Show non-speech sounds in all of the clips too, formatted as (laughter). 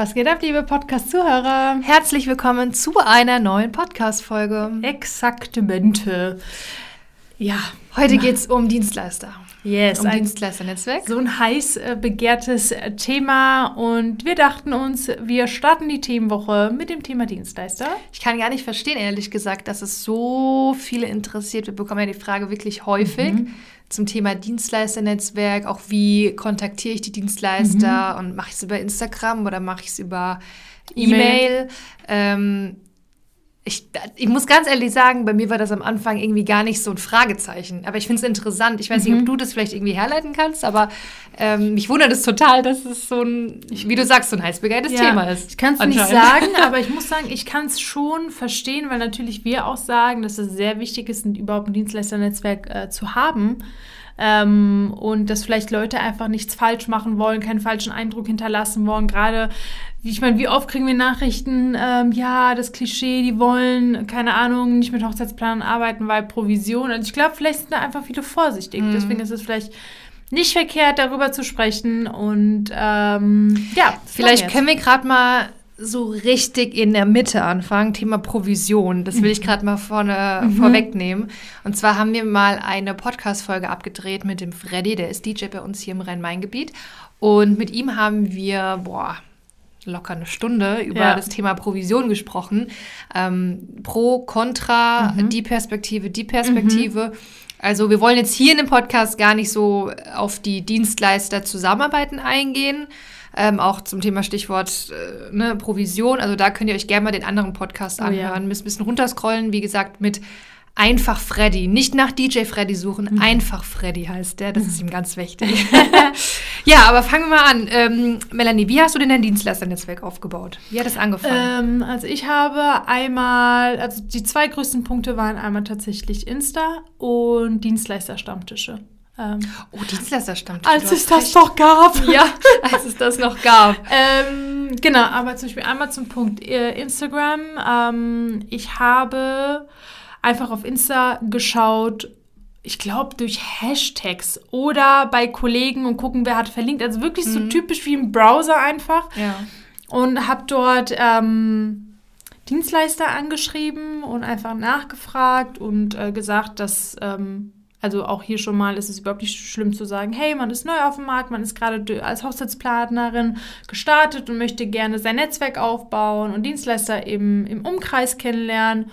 Was geht ab, liebe Podcast-Zuhörer? Herzlich willkommen zu einer neuen Podcast-Folge. Exaktamente. Ja, heute geht es um Dienstleister. Yes, um ein, Dienstleisternetzwerk. So ein heiß äh, begehrtes äh, Thema und wir dachten uns, wir starten die Themenwoche mit dem Thema Dienstleister. Ich kann gar nicht verstehen, ehrlich gesagt, dass es so viele interessiert. Wir bekommen ja die Frage wirklich häufig Mhm. zum Thema Dienstleisternetzwerk. Auch wie kontaktiere ich die Dienstleister und mache ich es über Instagram oder mache ich es über E-Mail. E-Mail? Ich, ich muss ganz ehrlich sagen, bei mir war das am Anfang irgendwie gar nicht so ein Fragezeichen. Aber ich finde es interessant. Ich weiß Mhm. nicht, ob du das vielleicht irgendwie herleiten kannst, aber ähm, mich wundert es total, dass es so ein, wie du sagst, so ein heiß begehrtes Thema ist. Ich kann es nicht sagen, (laughs) aber ich muss sagen, ich kann es schon verstehen, weil natürlich wir auch sagen, dass es sehr wichtig ist, überhaupt ein Dienstleisternetzwerk äh, zu haben. Ähm, und dass vielleicht Leute einfach nichts falsch machen wollen, keinen falschen Eindruck hinterlassen wollen. Gerade, ich meine, wie oft kriegen wir Nachrichten, ähm, ja, das Klischee, die wollen, keine Ahnung, nicht mit Hochzeitsplanern arbeiten, weil Provision. Also ich glaube, vielleicht sind da einfach viele vorsichtig. Mhm. Deswegen ist es vielleicht nicht verkehrt, darüber zu sprechen. Und ähm, ja, Vielleicht können wir gerade mal so richtig in der Mitte anfangen. Thema Provision. Das will ich gerade mal vorne vorwegnehmen. Und zwar haben wir mal eine Podcast-Folge abgedreht mit dem Freddy, der ist DJ bei uns hier im Rhein-Main-Gebiet. Und mit ihm haben wir, boah, locker eine Stunde über Ja. das Thema Provision gesprochen. Ähm, pro, contra, die Perspektive, die Perspektive. Also wir wollen jetzt hier in dem Podcast gar nicht so auf die Dienstleister zusammenarbeiten eingehen. Ähm, auch zum Thema Stichwort äh, ne, Provision. Also da könnt ihr euch gerne mal den anderen Podcast Oh ja. anhören. Müsst ein bisschen runterscrollen. Wie gesagt, mit Einfach Freddy. Nicht nach DJ Freddy suchen. Mhm. Einfach Freddy heißt der. Das ist ihm ganz wichtig. (laughs) ja, aber fangen wir mal an. Ähm, Melanie, wie hast du denn dein Dienstleisternetzwerk aufgebaut? Wie hat es angefangen? Ähm, also ich habe einmal, also die zwei größten Punkte waren einmal tatsächlich Insta und Dienstleisterstammtische. Ähm, oh, Dienstleisterstammtisch. als es das recht. doch gab. (laughs) Ja, als es das noch gab. Ähm, genau, aber zum Beispiel einmal zum Punkt äh, Instagram. Ähm, ich habe einfach auf Insta geschaut, ich glaube durch Hashtags oder bei Kollegen und gucken, wer hat verlinkt. Also wirklich so typisch wie im Browser einfach. Ja. und habe dort ähm, Dienstleister angeschrieben und einfach nachgefragt und äh, gesagt, dass, ähm, also auch hier schon mal ist es überhaupt nicht schlimm zu sagen, hey, man ist neu auf dem Markt, man ist gerade als Hochzeitsplanerin gestartet und möchte gerne sein Netzwerk aufbauen und Dienstleister im, im Umkreis kennenlernen.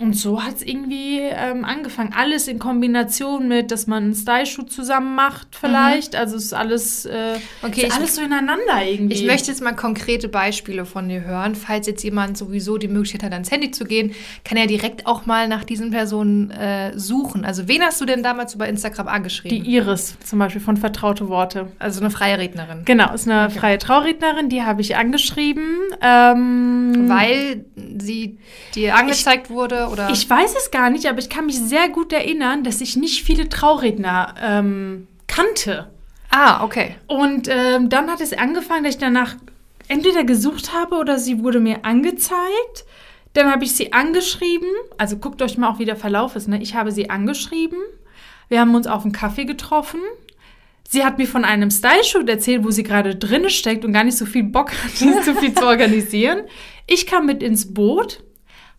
Und so hat es irgendwie ähm, angefangen. Alles in Kombination mit, dass man einen Style-Shoot zusammen macht, vielleicht. Also es ist alles, äh, Okay, ist ich- alles so ineinander irgendwie. Ich möchte jetzt mal konkrete Beispiele von dir hören. Falls jetzt jemand sowieso die Möglichkeit hat, ans Handy zu gehen, kann er direkt auch mal nach diesen Personen äh, suchen. Also wen hast du denn damals über Instagram Die angeschrieben? Iris zum Beispiel von Vertraute Worte. also eine freie Rednerin. Genau, ist eine freie Traurednerin, die habe ich angeschrieben. Ähm, Weil sie dir angezeigt wurde oder ich weiß es gar nicht, aber ich kann mich sehr gut erinnern, dass ich nicht viele Trauredner ähm, kannte. Ah, okay. Und ähm, dann hat es angefangen, dass ich danach entweder gesucht habe oder sie wurde mir angezeigt. Dann habe ich sie angeschrieben. Also guckt euch mal auch, wie der Verlauf ist. Ne? Ich habe sie angeschrieben. Wir haben uns auf einen Kaffee getroffen. Sie hat mir von einem Style-Shoot erzählt, wo sie gerade drinne steckt und gar nicht so viel Bock hat, (laughs) so viel zu organisieren. Ich kam mit ins Boot,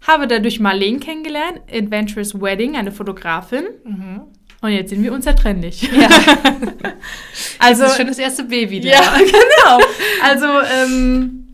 habe dadurch Marlene kennengelernt, Adventurous Wedding, eine Fotografin. Und jetzt sind wir unzertrennlich. Ja. (laughs) Also, das ist schon das erste Baby. ja, (laughs) genau. Also, ähm,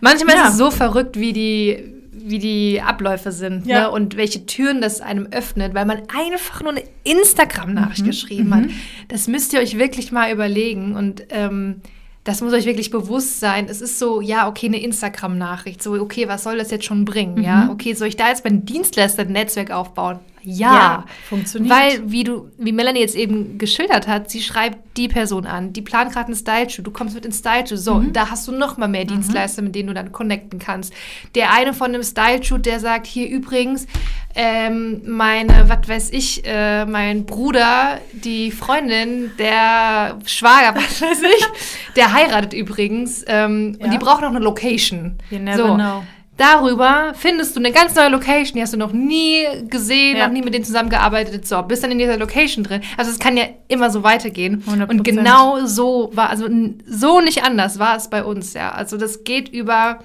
Manchmal Ja. ist es so verrückt, wie die, wie die Abläufe sind Ja. ne? und welche Türen das einem öffnet, weil man einfach nur eine Instagram-Nachricht Mhm. geschrieben hat. Das müsst ihr euch wirklich mal überlegen und ähm, das muss euch wirklich bewusst sein. Es ist so, ja, okay, eine Instagram-Nachricht. So, okay, was soll das jetzt schon bringen? Ja, Mhm. okay, soll ich da jetzt mein Dienstleister-Netzwerk aufbauen? Ja. Ja, funktioniert. Weil, wie du, wie Melanie jetzt eben geschildert hat, sie schreibt die Person an, die plant gerade einen Style-Shoot, du kommst mit ins Style-Shoot. So, Mhm. da hast du noch mal mehr Dienstleister, mit denen du dann connecten kannst. Der eine von dem Style-Shoot, der sagt, hier übrigens, ähm, meine, was weiß ich, äh, mein Bruder, die Freundin, der Schwager, (laughs) was weiß ich, der heiratet übrigens ähm, Ja. und die braucht noch eine Location. You never so. know. Darüber findest du eine ganz neue Location, die hast du noch nie gesehen, Ja. noch nie mit denen zusammengearbeitet. So, bist dann in dieser Location drin. Also es kann ja immer so weitergehen. 100%. Und genau so war, also so nicht anders war es bei uns, ja. Also das geht über,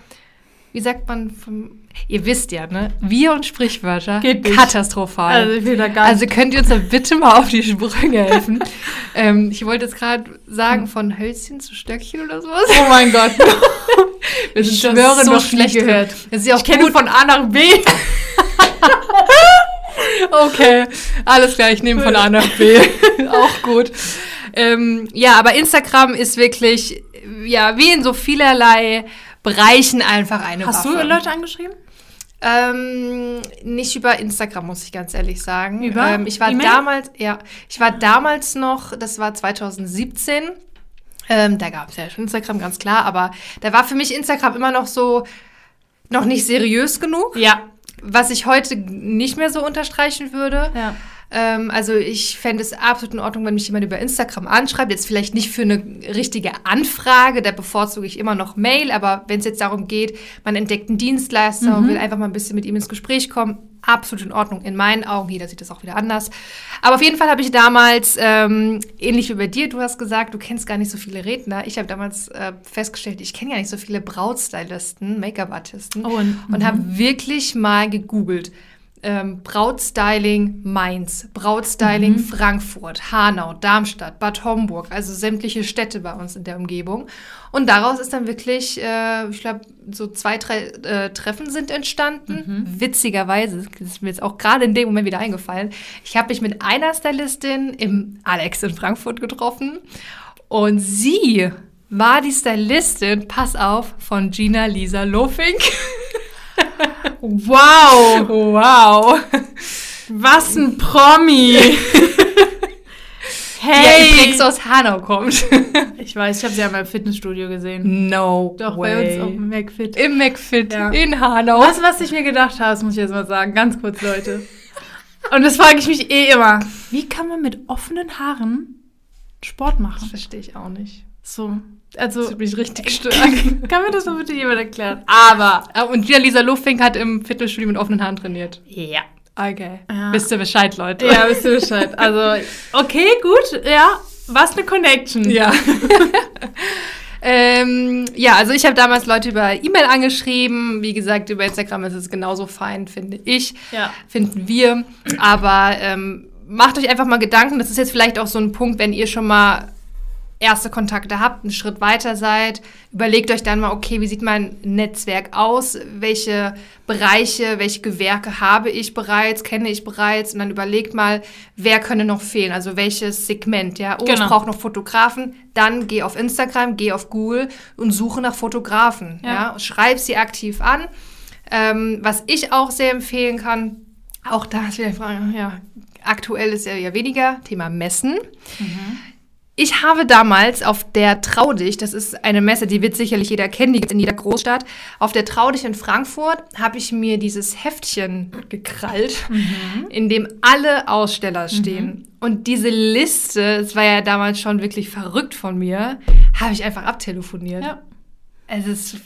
wie sagt man, vom, ihr wisst ja, ne? Wir und Sprichwörter. Geht nicht. katastrophal. Also ich will da gar Also könnt ihr uns da bitte mal auf die Sprünge helfen? (laughs) ähm, ich wollte jetzt gerade sagen, von Hölzchen zu Stöckchen oder sowas. Oh mein Gott. (laughs) Wir Ich sind schwöre, so schlecht gehört. ja Ich kenne von A nach B. (laughs) Okay, alles klar, ich nehme von A nach B. auch gut. Ähm, ja, aber Instagram ist wirklich, ja, wie in so vielerlei Bereichen einfach eine Hast Waffe. du Leute angeschrieben? Ähm, nicht über Instagram, muss ich ganz ehrlich sagen. Über Ähm, ich war E-Mail? damals, ja, ich war damals noch, das war 2017. Ähm, da gab es ja schon Instagram, ganz klar, aber da war für mich Instagram immer noch so, noch nicht seriös genug, Ja. was ich heute nicht mehr so unterstreichen würde. Ja. Ähm, also ich fände es absolut in Ordnung, wenn mich jemand über Instagram anschreibt. Jetzt vielleicht nicht für eine richtige Anfrage, da bevorzuge ich immer noch Mail, aber wenn es jetzt darum geht, man entdeckt einen Dienstleister und will einfach mal ein bisschen mit ihm ins Gespräch kommen, absolut in Ordnung in meinen Augen. Jeder sieht das auch wieder anders. Aber auf jeden Fall habe ich damals, ähm, ähnlich wie bei dir, du hast gesagt, du kennst gar nicht so viele Redner. Ich habe damals äh, festgestellt, ich kenne gar nicht so viele Brautstylisten, Make-up-Artisten Oh, und- und habe wirklich mal gegoogelt. Ähm, Brautstyling Mainz, Brautstyling Frankfurt, Hanau, Darmstadt, Bad Homburg, also sämtliche Städte bei uns in der Umgebung. Und daraus ist dann wirklich, äh, ich glaube, so zwei, drei äh, Treffen sind entstanden. Witzigerweise, das ist mir jetzt auch gerade in dem Moment wieder eingefallen. Ich habe mich mit einer Stylistin im Alex in Frankfurt getroffen und sie war die Stylistin, pass auf, von Gina Lisa Lofink. (laughs) Wow. Wow. Was ein Promi. (laughs) Ja hey. übrigens aus Hanau kommt. (laughs) ich weiß, ich habe sie ja mal im Fitnessstudio gesehen. No Doch, way. bei uns auf dem McFit. Im McFit Ja. in Hanau. Was, was ich mir gedacht habe, das muss ich jetzt mal sagen, ganz kurz, Leute. Und das frage ich mich eh immer. Wie kann man mit offenen Haaren Sport Das machen? verstehe ich auch nicht. So, also, Das mich richtig stark. (laughs) kann mir das doch bitte jemand erklären? Aber, Ah, Und Gina Lisa Lufink hat im Fitnessstudio mit offenen Haaren trainiert. ja. Okay. Ja. Wisst ihr Bescheid, Leute? Ja, wisst ihr Bescheid. Also, okay, gut, ja. Was eine Connection. Ja. (laughs) ähm, ja, also ich habe damals Leute über E-Mail angeschrieben. Wie gesagt, über Instagram ist es genauso fein, finde ich. Ja. Finden wir. Aber ähm, macht euch einfach mal Gedanken. Das ist jetzt vielleicht auch so ein Punkt, wenn ihr schon mal erste Kontakte habt, einen Schritt weiter seid, überlegt euch dann mal, okay, wie sieht mein Netzwerk aus? Welche Bereiche, welche Gewerke habe ich bereits, kenne ich bereits? Und dann überlegt mal, wer könnte noch fehlen? Also welches Segment, ja? Oh, ich Genau. brauche noch Fotografen. Dann geh auf Instagram, geh auf Google und suche nach Fotografen, Ja. ja? Schreib sie aktiv an. Ähm, was ich auch sehr empfehlen kann, auch da ist wieder die Frage, ja, aktuell ist ja, ja weniger, Thema Messen. Ich habe damals auf der Traudich, das ist eine Messe, die wird sicherlich jeder kennen, die gibt in jeder Großstadt. Auf der Traudich in Frankfurt habe ich mir dieses Heftchen gekrallt, in dem alle Aussteller stehen. Und diese Liste, es war ja damals schon wirklich verrückt von mir, habe ich einfach abtelefoniert. Ja. Es ist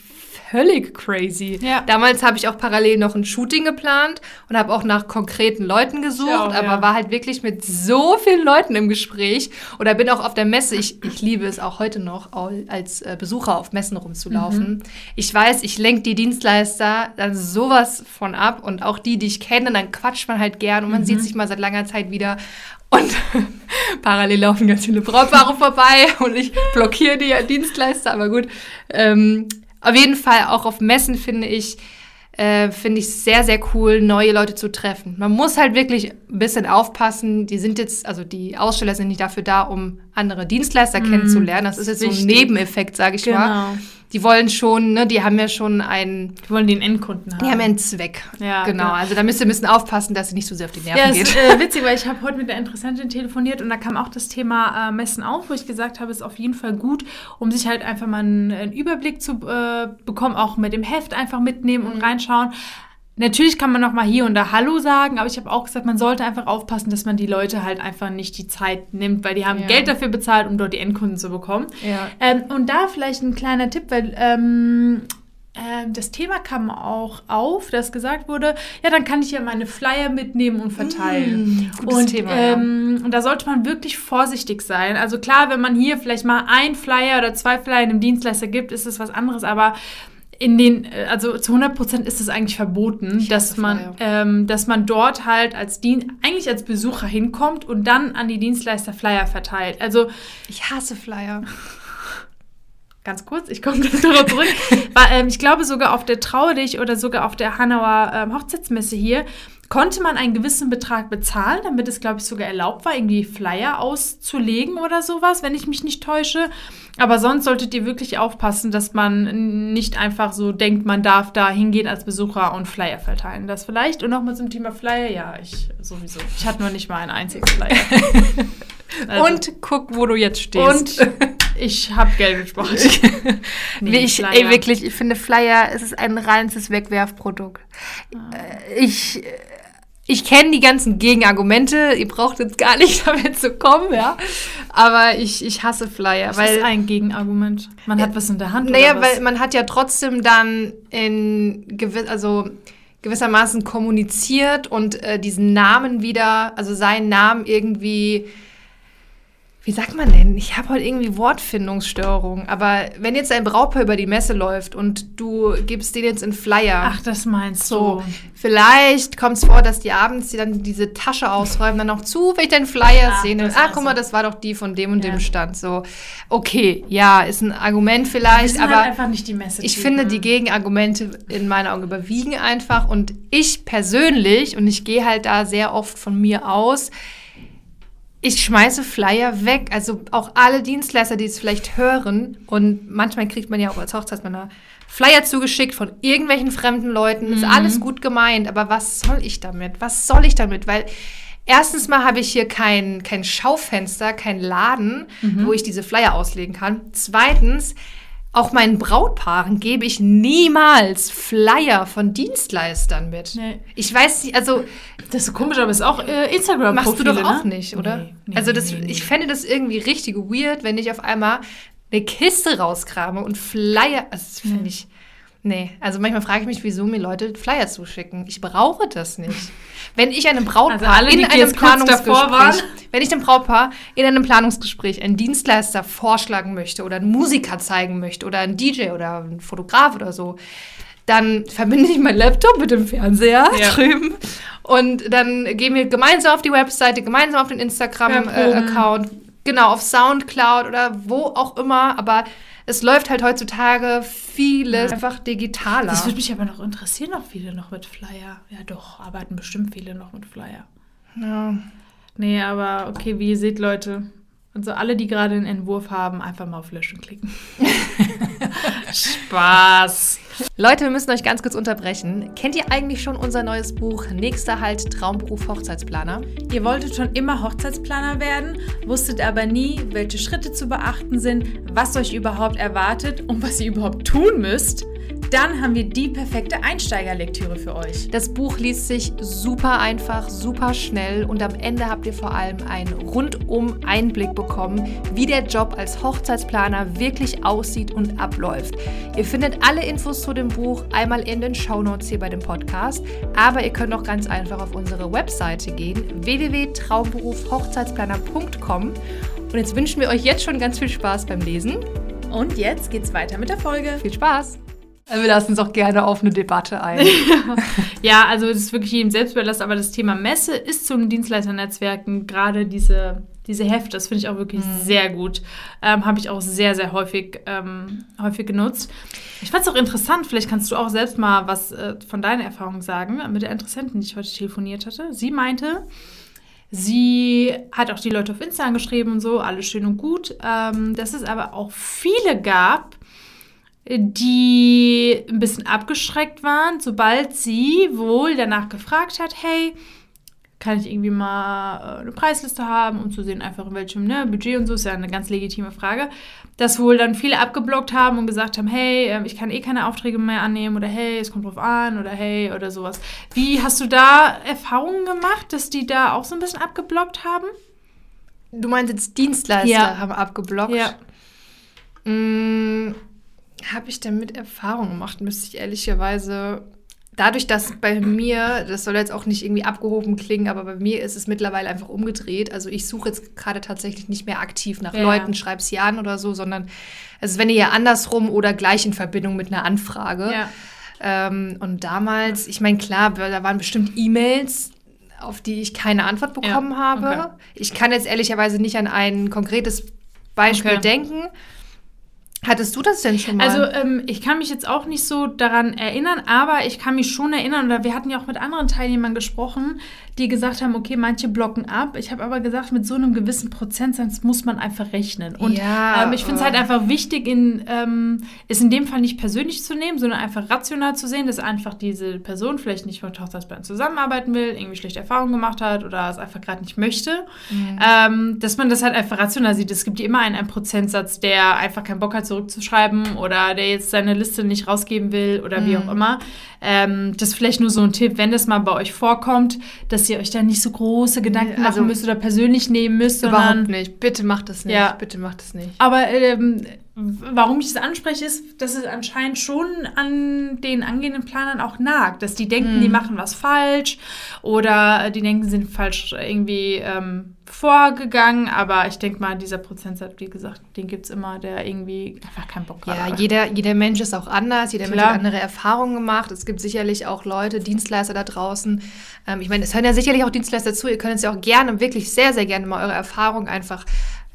völlig crazy. Ja. Damals habe ich auch parallel noch ein Shooting geplant und habe auch nach konkreten Leuten gesucht, auch, aber ja. war halt wirklich mit so vielen Leuten im Gespräch oder bin auch auf der Messe. Ich, ich liebe es auch heute noch, als äh, Besucher auf Messen rumzulaufen. Mhm. Ich weiß, ich lenke die Dienstleister dann sowas von ab und auch die, die ich kenne, dann quatscht man halt gern und man Mhm. sieht sich mal seit langer Zeit wieder. Und (laughs) parallel laufen ganz viele Brautpaare vorbei und ich blockiere die Dienstleister, aber gut. Ähm, auf jeden Fall auch auf Messen finde ich, äh, finde ich sehr, sehr cool, neue Leute zu treffen. Man muss halt wirklich ein bisschen aufpassen. Die sind jetzt, also die Aussteller sind nicht dafür da, um andere Dienstleister kennenzulernen. Das ist jetzt so ein wichtig. Nebeneffekt, sage ich mal. Die wollen schon, ne, die haben ja schon einen, Die wollen den Endkunden haben. die haben ja einen Zweck. Ja, genau. genau. Also da müsst ihr ein bisschen aufpassen, dass sie nicht so sehr auf die Nerven Ja, geht. ist äh, witzig, weil ich habe heute mit der Interessentin telefoniert und da kam auch das Thema äh, Messen auf, wo ich gesagt habe, es ist auf jeden Fall gut, um sich halt einfach mal einen, einen Überblick zu äh, bekommen, auch mit dem Heft einfach mitnehmen Mhm. und reinschauen. Natürlich kann man noch mal hier und da Hallo sagen, aber ich habe auch gesagt, man sollte einfach aufpassen, dass man die Leute halt einfach nicht die Zeit nimmt, weil die haben Ja. Geld dafür bezahlt, um dort die Endkunden zu bekommen. Ja. Ähm, und da vielleicht ein kleiner Tipp, weil ähm, ähm, das Thema kam auch auf, dass gesagt wurde, ja, dann kann ich ja meine Flyer mitnehmen und verteilen. Mm, gutes und, Thema, ja. ähm, und da sollte man wirklich vorsichtig sein. Also klar, wenn man hier vielleicht mal ein Flyer oder zwei Flyer einem Dienstleister gibt, ist es was anderes, aber in den, äh, also zu 100 Prozent ist es eigentlich verboten, dass man, ähm, dass man dort halt als Dien eigentlich als Besucher hinkommt und dann an die Dienstleister Flyer verteilt. Also Ich hasse Flyer. (laughs) ganz kurz, ich komme gleich darauf zurück. (laughs) War, ähm, ich glaube sogar auf der Trau dich oder sogar auf der Hanauer ähm, Hochzeitsmesse hier konnte man einen gewissen Betrag bezahlen, damit es, glaube ich, sogar erlaubt war, irgendwie Flyer auszulegen oder sowas, wenn ich mich nicht täusche. Aber sonst solltet ihr wirklich aufpassen, dass man nicht einfach so denkt, man darf da hingehen als Besucher und Flyer verteilen. Das vielleicht. Und nochmal zum Thema Flyer, ja, ich sowieso. Ich hatte nur nicht mal einen einzigen Flyer. (laughs) Also- und guck, wo du jetzt stehst. und ich habe Geld gespart. (laughs) Nee, ich, ey, wirklich, ich finde Flyer, es ist ein reines Wegwerfprodukt. Äh, Ich, ich kenne die ganzen Gegenargumente. Ihr braucht jetzt gar nicht (laughs) damit zu kommen, ja. Aber ich, ich hasse Flyer, Das weil ist ein Gegenargument. Man hat was in der Hand. Naja, weil man hat ja trotzdem dann in gewiss, also gewissermaßen kommuniziert und äh, diesen Namen wieder, also seinen Namen irgendwie, wie sagt man denn? Ich habe heute irgendwie Wortfindungsstörung. Aber wenn jetzt ein Brautpaar über die Messe läuft und du gibst den jetzt in Flyer, Ach, das meinst so, du. vielleicht kommt es vor, dass die abends die dann diese Tasche ausräumen, dann noch zufällig den Flyer Ach, sehen. Und, ah, guck mal, das war doch die von dem und Ja. dem Stand. So, okay, ja, ist ein Argument vielleicht, aber halt einfach nicht die Messe. ich finde, die Gegenargumente in meinen Augen überwiegen einfach. Und ich persönlich, und ich gehe halt da sehr oft von mir aus, ich schmeiße Flyer weg. Also auch alle Dienstleister, die es vielleicht hören. Und manchmal kriegt man ja auch als Hochzeitsmänner Flyer zugeschickt von irgendwelchen fremden Leuten. Ist alles gut gemeint. Aber was soll ich damit? Was soll ich damit? Weil erstens mal habe ich hier kein, kein Schaufenster, kein Laden, wo ich diese Flyer auslegen kann. Zweitens, auch meinen Brautpaaren gebe ich niemals Flyer von Dienstleistern mit. Nee. Ich weiß nicht, also Das ist so komisch, aber es ist auch äh, instagram machst du doch auch ne? nicht, oder? Nee, nee, also das, ich fände das irgendwie richtig weird, wenn ich auf einmal eine Kiste rauskrame und Flyer. Also das finde ich. Nee, also manchmal frage ich mich, wieso mir Leute Flyer zuschicken. Ich brauche das nicht. Wenn ich einem Brautpaar Also alle, in einem davor waren. Wenn ich dem Brautpaar in einem Planungsgespräch einen Dienstleister vorschlagen möchte oder einen Musiker zeigen möchte oder einen DJ oder einen Fotograf oder so, dann verbinde ich meinen Laptop mit dem Fernseher Ja. (laughs) drüben und dann gehen wir gemeinsam auf die Webseite, gemeinsam auf den Ja, Instagram-Account, genau, auf Soundcloud oder wo auch immer, aber es läuft halt heutzutage vieles einfach digitaler. Das würde mich aber noch interessieren, ob viele noch mit Flyer. Ja, doch, arbeiten bestimmt viele noch mit Flyer. ja. Nee, aber okay, wie ihr seht, Leute. Also alle, die gerade einen Entwurf haben, einfach mal auf Löschen klicken. (laughs) Spaß. Leute, wir müssen euch ganz kurz unterbrechen. Kennt ihr eigentlich schon unser neues Buch Nächster Halt Traumberuf Hochzeitsplaner? Ihr wolltet schon immer Hochzeitsplaner werden, wusstet aber nie, welche Schritte zu beachten sind, was euch überhaupt erwartet und was ihr überhaupt tun müsst. Dann haben wir die perfekte Einsteigerlektüre für euch. Das Buch liest sich super einfach, super schnell und am Ende habt ihr vor allem einen rundum Einblick bekommen, wie der Job als Hochzeitsplaner wirklich aussieht und abläuft. Ihr findet alle Infos zu dem Buch einmal in den Shownotes hier bei dem Podcast, aber ihr könnt auch ganz einfach auf unsere Webseite gehen, www.traumberufhochzeitsplaner.com und jetzt wünschen wir euch jetzt schon ganz viel Spaß beim Lesen. Und jetzt geht's weiter mit der Folge. Viel Spaß! Wir lassen uns auch gerne auf eine Debatte ein. (laughs) Ja, also das ist wirklich jedem selbst überlassen, aber das Thema Messe ist zum Dienstleisternetzwerken gerade diese, diese Hefte, das finde ich auch wirklich sehr gut. Ähm, Habe ich auch sehr, sehr häufig, ähm, häufig genutzt. Ich fand es auch interessant, vielleicht kannst du auch selbst mal was äh, von deiner Erfahrung sagen, mit der Interessentin, die ich heute telefoniert hatte. Sie meinte, Sie hat auch die Leute auf Insta angeschrieben und so, alles schön und gut. Ähm, dass es aber auch viele gab, die ein bisschen abgeschreckt waren, sobald sie wohl danach gefragt hat, hey, kann ich irgendwie mal äh, eine Preisliste haben, um zu sehen, einfach in welchem ne, Budget und so, ist ja eine ganz legitime Frage, dass wohl dann viele abgeblockt haben und gesagt haben, hey, ähm, ich kann eh keine Aufträge mehr annehmen oder hey, es kommt drauf an oder hey oder sowas. Wie hast du da Erfahrungen gemacht, dass die da auch so ein bisschen abgeblockt haben? Du meinst jetzt Dienstleister Ja. haben abgeblockt? Ja. Mm, habe ich damit Erfahrung gemacht, müsste ich ehrlicherweise. Dadurch, dass bei mir, das soll jetzt auch nicht irgendwie abgehoben klingen, aber bei mir ist es mittlerweile einfach umgedreht. Also ich suche jetzt gerade tatsächlich nicht mehr aktiv nach Ja. Leuten, schreib sie an oder so, sondern es ist, wenn ihr ja andersrum oder gleich in Verbindung mit einer Anfrage. Ja. Ähm, und damals, ich meine, klar, da waren bestimmt E-Mails, auf die ich keine Antwort bekommen Ja, habe. okay. Ich kann jetzt ehrlicherweise nicht an ein konkretes Beispiel Okay. denken. Hattest du das denn schon mal? Also ähm, ich kann mich jetzt auch nicht so daran erinnern, aber ich kann mich schon erinnern, oder wir hatten ja auch mit anderen Teilnehmern gesprochen, die gesagt haben, okay, manche blocken ab. Ich habe aber gesagt, mit so einem gewissen Prozentsatz muss man einfach rechnen. Und Ja, ähm, ich finde es halt einfach wichtig, in, ähm, es in dem Fall nicht persönlich zu nehmen, sondern einfach rational zu sehen, dass einfach diese Person vielleicht nicht mit Hochzeitsplan zusammenarbeiten will, irgendwie schlechte Erfahrungen gemacht hat oder es einfach gerade nicht möchte. Mhm. Ähm, dass man das halt einfach rational sieht. Es gibt immer einen, einen Prozentsatz, der einfach keinen Bock hat, zurückzuschreiben oder der jetzt seine Liste nicht rausgeben will oder wie Mhm. auch immer. Ähm, das ist vielleicht nur so ein Tipp, wenn das mal bei euch vorkommt, dass ihr euch da nicht so große Gedanken Nee, also machen müsst oder persönlich nehmen müsst, Überhaupt sondern nicht. Bitte macht das nicht. Ja. Bitte macht das nicht. aber ähm, warum ich das anspreche, ist, dass es anscheinend schon an den angehenden Planern auch nagt. Dass die denken, Mhm. die machen was falsch oder äh, die denken, sie sind falsch irgendwie ähm, vorgegangen. Aber ich denke mal, dieser Prozentsatz, wie gesagt, den gibt es immer, der irgendwie einfach keinen Bock Ja, hat. jeder, jeder Mensch ist auch anders, jeder Mensch hat andere Erfahrungen gemacht. Es gibt sicherlich auch Leute, Dienstleister da draußen. Ähm, ich meine, es hören ja sicherlich auch Dienstleister zu. Ihr könnt uns ja auch gerne, wirklich sehr, sehr gerne mal eure Erfahrungen einfach,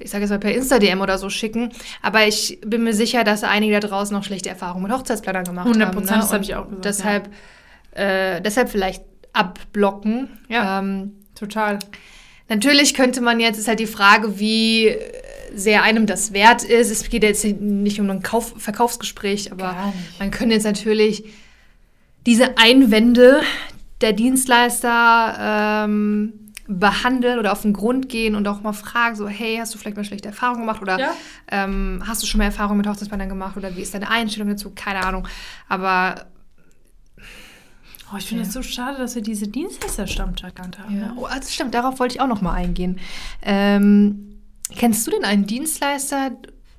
ich sage jetzt mal per Insta-DM oder so schicken. Aber ich bin mir sicher, dass einige da draußen noch schlechte Erfahrungen mit Hochzeitsplanern gemacht 100%, haben. ne? das hab Und ich auch gesagt, Deshalb, äh, deshalb vielleicht abblocken. Ja. Ähm, Total. Natürlich könnte man jetzt, ist halt die Frage, wie sehr einem das wert ist. Es geht jetzt nicht um ein Kauf Verkaufsgespräch, aber man könnte jetzt natürlich diese Einwände der Dienstleister ähm, behandeln oder auf den Grund gehen und auch mal fragen, so, hey, hast du vielleicht mal schlechte Erfahrungen gemacht oder Ja. ähm, hast du schon mal Erfahrungen mit Hochzeitsbandern gemacht oder wie ist deine Einstellung dazu? Keine Ahnung. Aber Oh, ich finde es so schade, dass wir diese Dienstleister-Stammtag haben. Ja. ne? Oh, das stimmt, darauf wollte ich auch noch mal eingehen. Ähm, kennst du denn einen Dienstleister,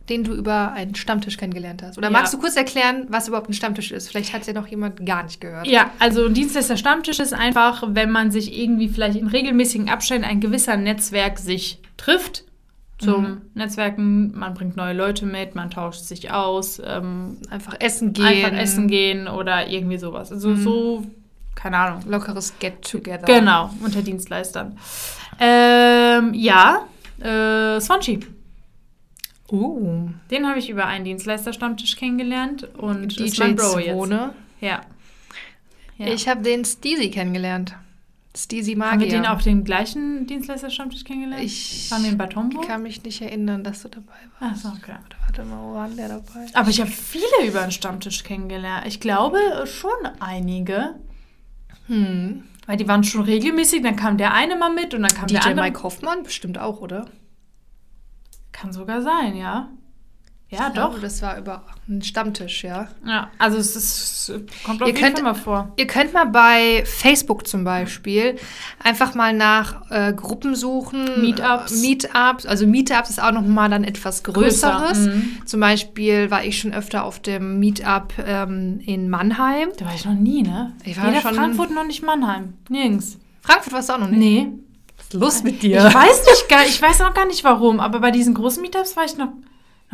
den du über einen Stammtisch kennengelernt hast? Oder Ja. magst du kurz erklären, was überhaupt ein Stammtisch ist? Vielleicht hat es ja noch jemand gar nicht gehört. Ja, also ein Dienstleister Stammtisch ist einfach, wenn man sich irgendwie vielleicht in regelmäßigen Abständen ein gewisser Netzwerk sich trifft. Zum Mhm. Netzwerken, man bringt neue Leute mit, man tauscht sich aus, ähm, Einfach essen gehen. einfach essen gehen oder irgendwie sowas. Also Mhm. so, keine Ahnung. Lockeres Get-Together. Genau, unter Dienstleistern. Ähm, ja, äh, Swanschi. Uh, Den habe ich über einen Dienstleister-Stammtisch kennengelernt und ist mein DJ Bro jetzt. Zwone. Ja. ja. Ich habe den Steezy kennengelernt. Steezy Magier. Haben wir den auf dem gleichen Dienstleister-Stammtisch kennengelernt? Ich Waren wir in Bad Homburg? kann mich nicht erinnern, dass du dabei warst. Ach so, okay. Warte mal, wo war denn der dabei? Aber ich habe viele über den Stammtisch kennengelernt. Ich glaube schon einige. Hm. Weil die waren schon regelmäßig, dann kam der eine mal mit und dann kam der DJ andere. Mike Hoffmann bestimmt auch, oder? Kann sogar sein, ja. Ja, Ich doch. glaube, das war über einen Stammtisch, ja. Ja, also es, ist, es kommt auf Ihr könnt- mal vor. Ihr könnt mal bei Facebook zum Beispiel einfach mal nach äh, Gruppen suchen. Meetups. Äh, Meetups. Also Meetups ist auch noch mal dann etwas Größeres. Größer, mhm. Zum Beispiel war ich schon öfter auf dem Meetup ähm, in Mannheim. Da war ich noch nie, ne? Ich war Weder schon- Frankfurt noch nicht Mannheim. Nirgends. Frankfurt warst du auch noch nicht. Nee. Was ist los mit Ich weiß nicht ich weiß noch gar nicht warum, aber bei diesen großen Meetups war ich noch,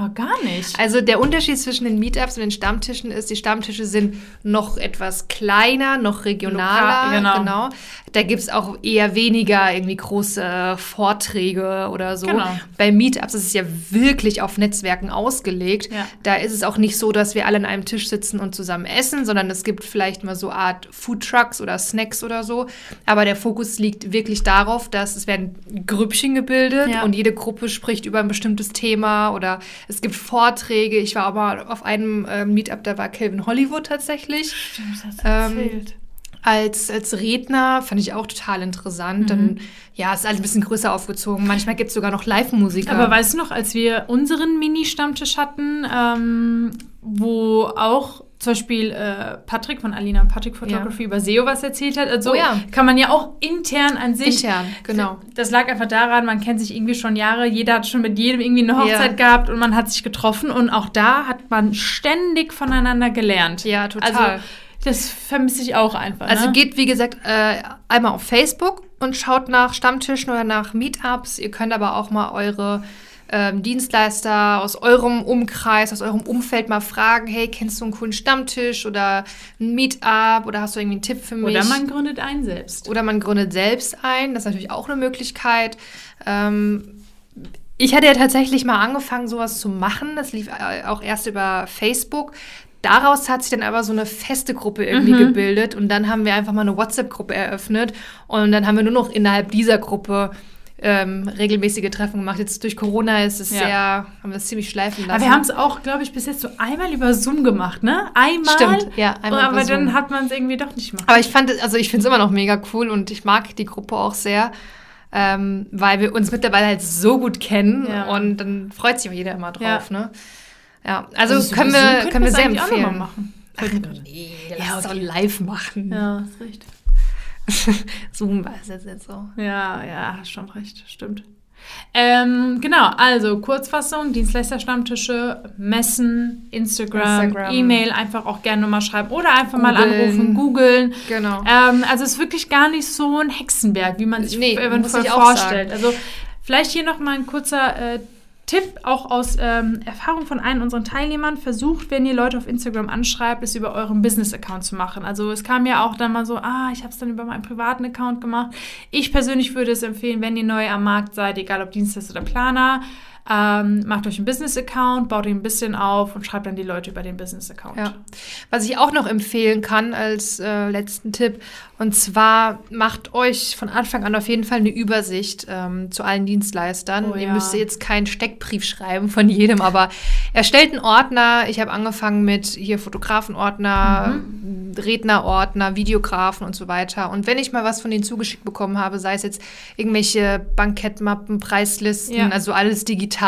noch gar nicht. Also der Unterschied zwischen den Meetups und den Stammtischen ist, die Stammtische sind noch etwas kleiner, noch regionaler. Lokal, genau. Da gibt es auch eher weniger irgendwie große Vorträge oder so. Genau. Bei Meetups ist es ja wirklich auf Netzwerken ausgelegt. Ja. Da ist es auch nicht so, dass wir alle an einem Tisch sitzen und zusammen essen, sondern es gibt vielleicht mal so Art Foodtrucks oder Snacks oder so. Aber der Fokus liegt wirklich darauf, dass es werden Grüppchen gebildet Ja. und jede Gruppe spricht über ein bestimmtes Thema oder es gibt Vorträge. Ich war aber auf einem äh, Meetup, da war Calvin Hollywood tatsächlich Stimmt, das hast Ähm, du erzählt. als, als Redner. Fand ich auch total interessant. Dann, ja, ist alles ein bisschen größer aufgezogen. Manchmal gibt es sogar noch Live-Musiker. Aber weißt du noch, als wir unseren Mini-Stammtisch hatten, ähm, wo auch zum Beispiel äh, Patrick von Alina Patrick Photography Ja. über SEO was erzählt hat. Also Oh ja. kann man ja auch intern an sich. Intern, genau. Das lag einfach daran, man kennt sich irgendwie schon Jahre, jeder hat schon mit jedem irgendwie eine Hochzeit Ja. gehabt und man hat sich getroffen und auch da hat man ständig voneinander gelernt. Ja, total. Also das vermisse ich auch einfach. Also ne? geht, wie gesagt, äh, einmal auf Facebook und schaut nach Stammtischen oder nach Meetups. Ihr könnt aber auch mal eure ähm, Dienstleister aus eurem Umkreis, aus eurem Umfeld mal fragen, hey, kennst du einen coolen Stammtisch oder ein Meetup oder hast du irgendwie einen Tipp für mich? Oder man gründet einen selbst. Oder man gründet selbst ein. Das ist natürlich auch eine Möglichkeit. Ähm, ich hatte ja tatsächlich mal angefangen, sowas zu machen. Das lief äh, auch erst über Facebook. Daraus hat sich dann aber so eine feste Gruppe irgendwie gebildet und dann haben wir einfach mal eine WhatsApp-Gruppe eröffnet und dann haben wir nur noch innerhalb dieser Gruppe ähm, regelmäßige Treffen gemacht. Jetzt durch Corona ist es Ja. sehr, haben wir es ziemlich schleifen lassen. Aber wir haben es auch, glaube ich, bis jetzt so einmal über Zoom gemacht, ne? Einmal. Stimmt, ja, einmal Aber über Zoom. dann hat man es irgendwie doch nicht gemacht. Aber ich fand, es- also ich finde es immer noch mega cool und ich mag die Gruppe auch sehr, ähm, weil wir uns mittlerweile halt so gut kennen Ja. und dann freut sich auch jeder immer drauf, Ja. ne? Ja, also, Also können Zoom wir, können wir sehr eigentlich auch noch mal empfehlen. machen. Ach, Ja, okay. live machen. Ja, ist recht. Zoom war es jetzt nicht so. Ja, ja, hast schon recht, stimmt. Ähm, genau, also Kurzfassung, Dienstleisterstammtische, Messen, Instagram, Instagram. E-Mail, einfach auch gerne mal schreiben oder einfach mal Googeln. anrufen, googeln. Genau. Ähm, also es ist wirklich gar nicht so ein Hexenwerk, wie man sich Nee, eventuell vorstellt. Also vielleicht hier noch mal ein kurzer äh, Tipp, auch aus ähm, Erfahrung von einem unseren Teilnehmern. Versucht, wenn ihr Leute auf Instagram anschreibt, es über euren Business-Account zu machen. Also es kam ja auch dann mal so, ah, ich habe es dann über meinen privaten Account gemacht. Ich persönlich würde es empfehlen, wenn ihr neu am Markt seid, egal ob Dienstleister oder Planer, ähm, macht euch einen Business-Account, baut ihn ein bisschen auf und schreibt dann die Leute über den Business-Account. Ja. Was ich auch noch empfehlen kann als äh, letzten Tipp, und zwar macht euch von Anfang an auf jeden Fall eine Übersicht ähm, zu allen Dienstleistern. Oh Ihr ja. müsst jetzt keinen Steckbrief schreiben von jedem, aber erstellt einen Ordner. Ich habe angefangen mit hier Fotografenordner, Mhm. Rednerordner, Videografen und so weiter. Und wenn ich mal was von denen zugeschickt bekommen habe, sei es jetzt irgendwelche Bankettmappen, Preislisten, Ja. also alles digital,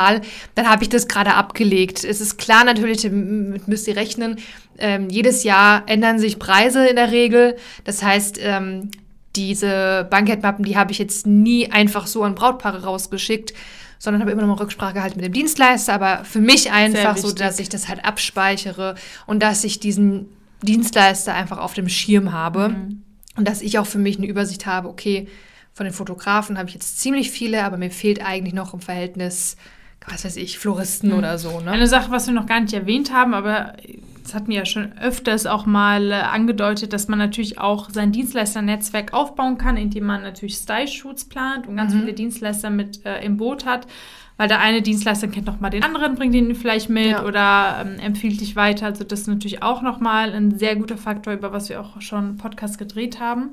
dann habe ich das gerade abgelegt. Es ist klar natürlich, damit müsst ihr rechnen, ähm, jedes Jahr ändern sich Preise in der Regel. Das heißt, ähm, diese Bankettmappen, die habe ich jetzt nie einfach so an Brautpaare rausgeschickt, sondern habe immer noch mal Rücksprache gehalten mit dem Dienstleister. Aber für mich einfach so, dass ich das halt abspeichere und dass ich diesen Dienstleister einfach auf dem Schirm habe Mhm. und dass ich auch für mich eine Übersicht habe, okay, von den Fotografen habe ich jetzt ziemlich viele, aber mir fehlt eigentlich noch im Verhältnis, was weiß ich, Floristen oder so. Ne? Eine Sache, was wir noch gar nicht erwähnt haben, aber das hatten wir ja schon öfters auch mal äh, angedeutet, dass man natürlich auch sein Dienstleisternetzwerk aufbauen kann, indem man natürlich Style-Shoots plant und ganz viele Dienstleister mit äh, im Boot hat. Weil der eine Dienstleister kennt noch mal den anderen, bringt ihn vielleicht mit Ja. oder ähm, empfiehlt dich weiter. Also das ist natürlich auch noch mal ein sehr guter Faktor, über was wir auch schon Podcast gedreht haben.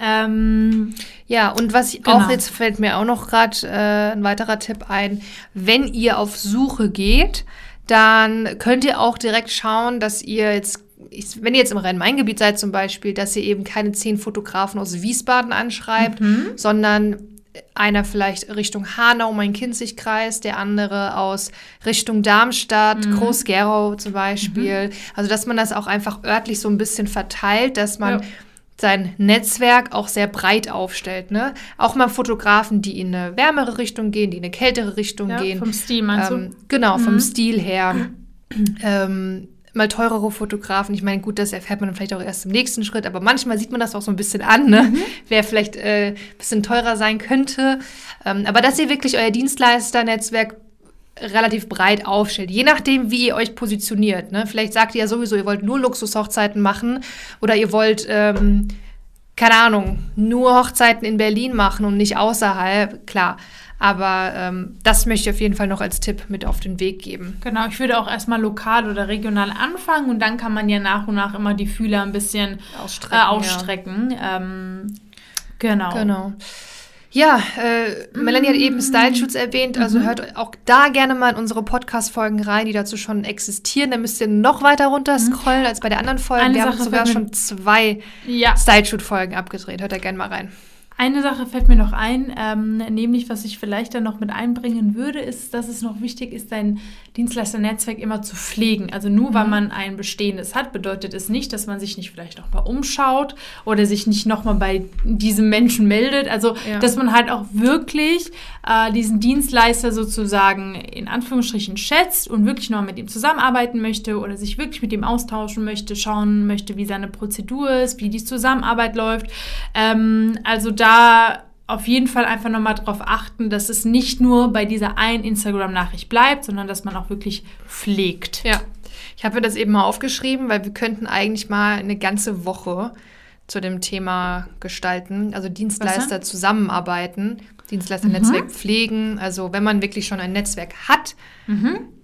Ähm, Ja, und was ich Genau. auch jetzt fällt mir auch noch gerade äh, ein weiterer Tipp ein, wenn ihr auf Suche geht, dann könnt ihr auch direkt schauen, dass ihr jetzt, ich, wenn ihr jetzt im Rhein-Main-Gebiet seid zum Beispiel, dass ihr eben keine zehn Fotografen aus Wiesbaden anschreibt, sondern einer vielleicht Richtung Hanau, Main-Kinzig-Kreis, der andere aus Richtung Darmstadt, Groß-Gerau zum Beispiel. Also, dass man das auch einfach örtlich so ein bisschen verteilt, dass man Ja. Sein Netzwerk auch sehr breit aufstellt. Ne? Auch mal Fotografen, die in eine wärmere Richtung gehen, die in eine kältere Richtung ja, gehen. vom Stil meinst Ähm, du? genau, vom Stil her. ähm, mal teurere Fotografen. Ich meine, gut, das erfährt man vielleicht auch erst im nächsten Schritt, aber manchmal sieht man das auch so ein bisschen an, ne? Mhm. wer vielleicht äh, ein bisschen teurer sein könnte. Ähm, aber dass ihr wirklich euer Dienstleisternetzwerk relativ breit aufstellt, je nachdem, wie ihr euch positioniert. Ne? Vielleicht sagt ihr ja sowieso, ihr wollt nur Luxushochzeiten machen oder ihr wollt, ähm, keine Ahnung, nur Hochzeiten in Berlin machen und nicht außerhalb, klar. Aber ähm, das möchte ich auf jeden Fall noch als Tipp mit auf den Weg geben. Genau, ich würde auch erstmal lokal oder regional anfangen und dann kann man ja nach und nach immer die Fühler ein bisschen Ausstrecken, äh, ja. ausstrecken. Ähm, genau. Genau. Ja, äh, Melanie hat eben Style-Shoots erwähnt, Mhm. also hört auch da gerne mal in unsere Podcast-Folgen rein, die dazu schon existieren. Da müsst ihr noch weiter runter scrollen als bei der anderen Folgen. Mhm. Eine Wir haben Sache sogar fällt mir- schon zwei Ja, Style-Shoot-Folgen abgedreht. Hört da gerne mal rein. Eine Sache fällt mir noch ein, ähm, nämlich was ich vielleicht dann noch mit einbringen würde, ist, dass es noch wichtig ist, sein Dienstleisternetzwerk immer zu pflegen. Also nur weil man ein bestehendes hat, bedeutet es nicht, dass man sich nicht vielleicht noch mal umschaut oder sich nicht noch mal bei diesem Menschen meldet. Also Ja. dass man halt auch wirklich äh, diesen Dienstleister sozusagen in Anführungsstrichen schätzt und wirklich noch mit ihm zusammenarbeiten möchte oder sich wirklich mit ihm austauschen möchte, schauen möchte, wie seine Prozedur ist, wie die Zusammenarbeit läuft. Ähm, also da auf jeden Fall einfach nochmal darauf achten, dass es nicht nur bei dieser einen Instagram-Nachricht bleibt, sondern dass man auch wirklich pflegt. Ja, ich habe mir das eben mal aufgeschrieben, weil wir könnten eigentlich mal eine ganze Woche zu dem Thema gestalten. Also Dienstleister zusammenarbeiten, Dienstleisternetzwerk pflegen. Also wenn man wirklich schon ein Netzwerk hat,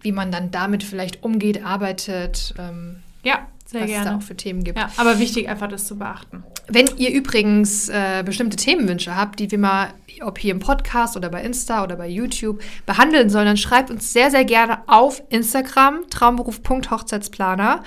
wie man dann damit vielleicht umgeht, arbeitet, ähm, Ja, sehr was es da gerne. auch für Themen gibt. Ja, aber wichtig einfach das zu beachten. Wenn ihr übrigens äh, bestimmte Themenwünsche habt, die wir mal, ob hier im Podcast oder bei Insta oder bei YouTube behandeln sollen, dann schreibt uns sehr, sehr gerne auf Instagram traumberuf.hochzeitsplaner.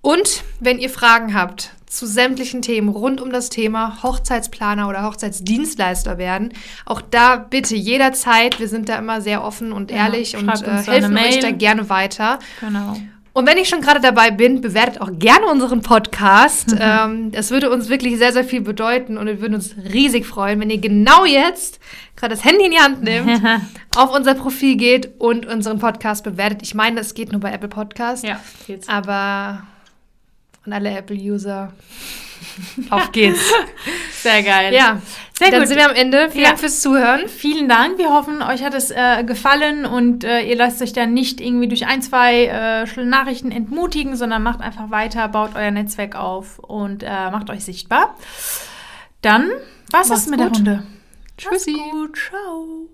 Und wenn ihr Fragen habt zu sämtlichen Themen rund um das Thema Hochzeitsplaner oder Hochzeitsdienstleister werden, auch da bitte jederzeit. Wir sind da immer sehr offen und Ja, ehrlich und schreibt äh, helfen euch da gerne weiter. Genau. Und wenn ich schon gerade dabei bin, bewertet auch gerne unseren Podcast. Ähm, das würde uns wirklich sehr, sehr viel bedeuten und wir würden uns riesig freuen, wenn ihr genau jetzt gerade das Handy in die Hand nehmt, (laughs) auf unser Profil geht und unseren Podcast bewertet. Ich meine, das geht nur bei Apple Podcast, Ja, geht's. aber an alle Apple-User, auf geht's. Sehr geil. ja, Sehr dann gut. sind wir am Ende. Vielen Ja. Dank fürs Zuhören. Vielen Dank. Wir hoffen, euch hat es äh, gefallen und äh, ihr lasst euch dann nicht irgendwie durch ein, zwei äh, Nachrichten entmutigen, sondern macht einfach weiter, baut euer Netzwerk auf und äh, macht euch sichtbar. Dann was Macht's ist mit der gut. Runde? Tschüssi. Gut. Ciao.